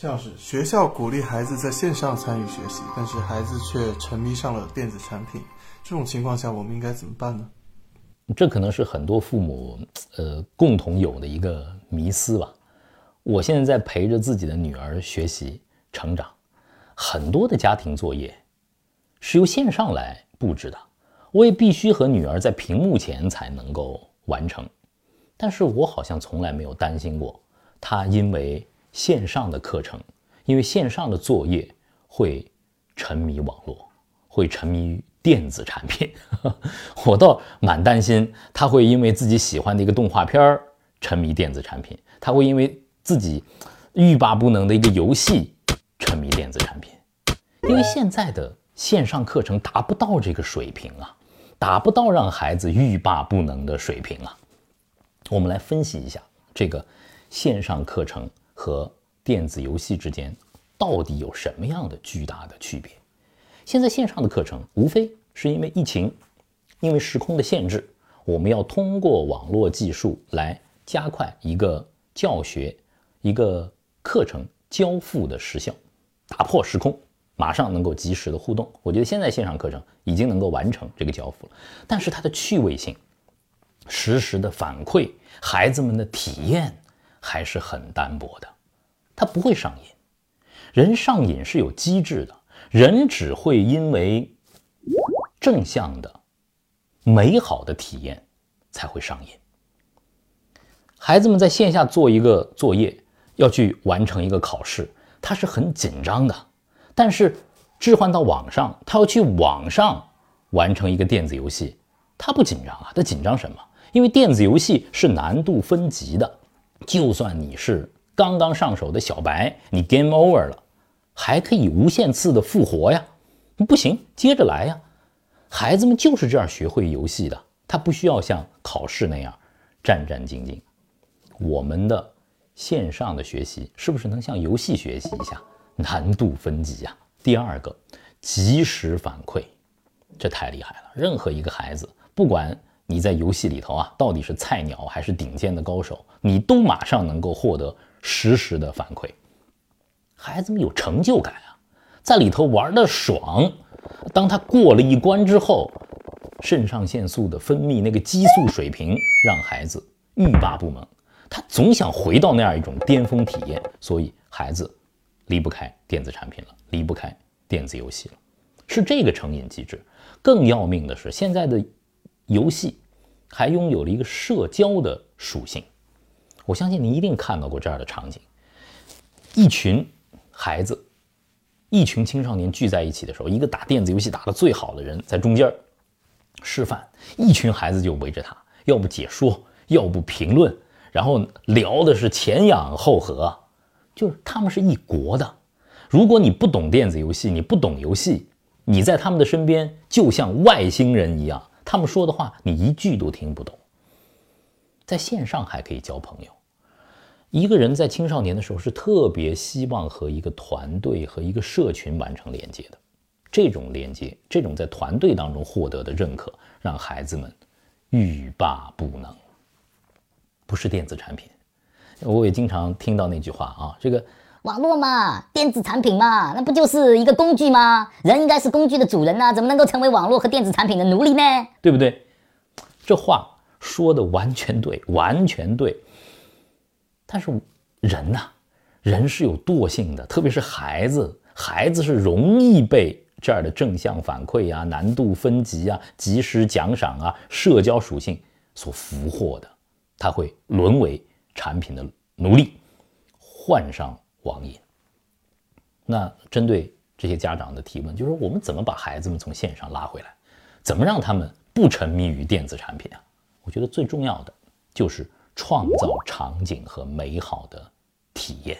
像是学校鼓励孩子在线上参与学习，但是孩子却沉迷上了电子产品，这种情况下，我们应该怎么办呢？这可能是很多父母呃共同有的一个迷思吧。我现在在陪着自己的女儿学习成长，很多的家庭作业是由线上来布置的，我也必须和女儿在屏幕前才能够完成。但是我好像从来没有担心过她因为线上的课程，因为线上的作业会沉迷网络，会沉迷于电子产品。我倒蛮担心他会因为自己喜欢的一个动画片儿沉迷电子产品，他会因为自己欲罢不能的一个游戏沉迷电子产品。因为现在的线上课程达不到这个水平啊，达不到让孩子欲罢不能的水平啊。我们来分析一下这个线上课程。和电子游戏之间到底有什么样的巨大的区别？现在线上的课程无非是因为疫情，因为时空的限制，我们要通过网络技术来加快一个教学、一个课程交付的时效，打破时空，马上能够及时的互动。我觉得现在线上课程已经能够完成这个交付了，但是它的趣味性、实时的反馈、孩子们的体验。还是很单薄的，它不会上瘾。人上瘾是有机制的，人只会因为正向的、美好的体验才会上瘾。孩子们在线下做一个作业，要去完成一个考试，他是很紧张的。但是置换到网上，他要去网上完成一个电子游戏，他不紧张啊？他紧张什么？因为电子游戏是难度分级的。就算你是刚刚上手的小白，你 game over 了，还可以无限次的复活呀？不行，接着来呀！孩子们就是这样学会游戏的，他不需要像考试那样战战兢兢。我们的线上的学习是不是能像游戏学习一下？难度分级呀。第二个，及时反馈，这太厉害了。任何一个孩子，不管。你在游戏里头啊，到底是菜鸟还是顶尖的高手，你都马上能够获得实时的反馈。孩子们有成就感啊，在里头玩的爽。当他过了一关之后，肾上腺素的分泌，那个激素水平让孩子欲罢不能，他总想回到那样一种巅峰体验。所以孩子离不开电子产品了，离不开电子游戏了，是这个成瘾机制。更要命的是，现在的游戏。还拥有了一个社交的属性，我相信你一定看到过这样的场景：一群孩子、一群青少年聚在一起的时候，一个打电子游戏打得最好的人在中间儿示范，一群孩子就围着他，要不解说，要不评论，然后聊的是前仰后合，就是他们是一国的。如果你不懂电子游戏，你不懂游戏，你在他们的身边就像外星人一样。他们说的话你一句都听不懂。在线上还可以交朋友。一个人在青少年的时候是特别希望和一个团队和一个社群完成连接的。这种连接，这种在团队当中获得的认可，让孩子们欲罢不能。不是电子产品，我也经常听到那句话啊，这个。网络嘛，电子产品嘛，那不就是一个工具吗？人应该是工具的主人呐，怎么能够成为网络和电子产品的奴隶呢？对不对？这话说的完全对，完全对。但是人呐，人是有惰性的，特别是孩子，孩子是容易被这儿的正向反馈啊、难度分级啊、及时奖赏啊、社交属性所俘获的，他会沦为产品的奴隶，患上。网瘾。那针对这些家长的提问，就是我们怎么把孩子们从线上拉回来，怎么让他们不沉迷于电子产品啊？我觉得最重要的就是创造场景和美好的体验，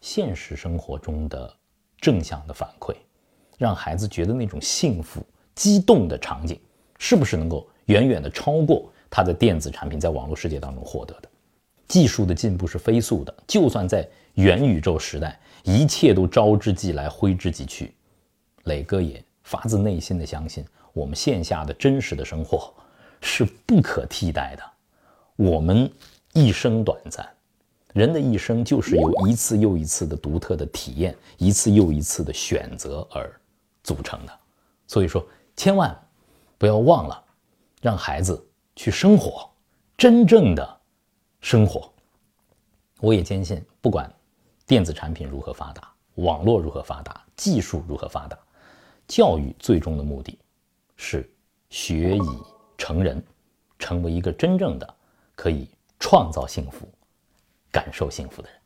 现实生活中的正向的反馈，让孩子觉得那种幸福、激动的场景，是不是能够远远的超过他的电子产品在网络世界当中获得的？技术的进步是飞速的，就算在元宇宙时代，一切都招之即来，挥之即去。磊哥也发自内心的相信，我们线下的真实的生活 是不可替代的。我们一生短暂，人的一生就是由一次又一次的独特的体验，一次又一次的选择而组成的。所以说，千万不要忘了让孩子去生活，真正的生活。我也坚信，不管电子产品如何发达，网络如何发达，技术如何发达，教育最终的目的是学以成人，成为一个真正的可以创造幸福。感受幸福的人。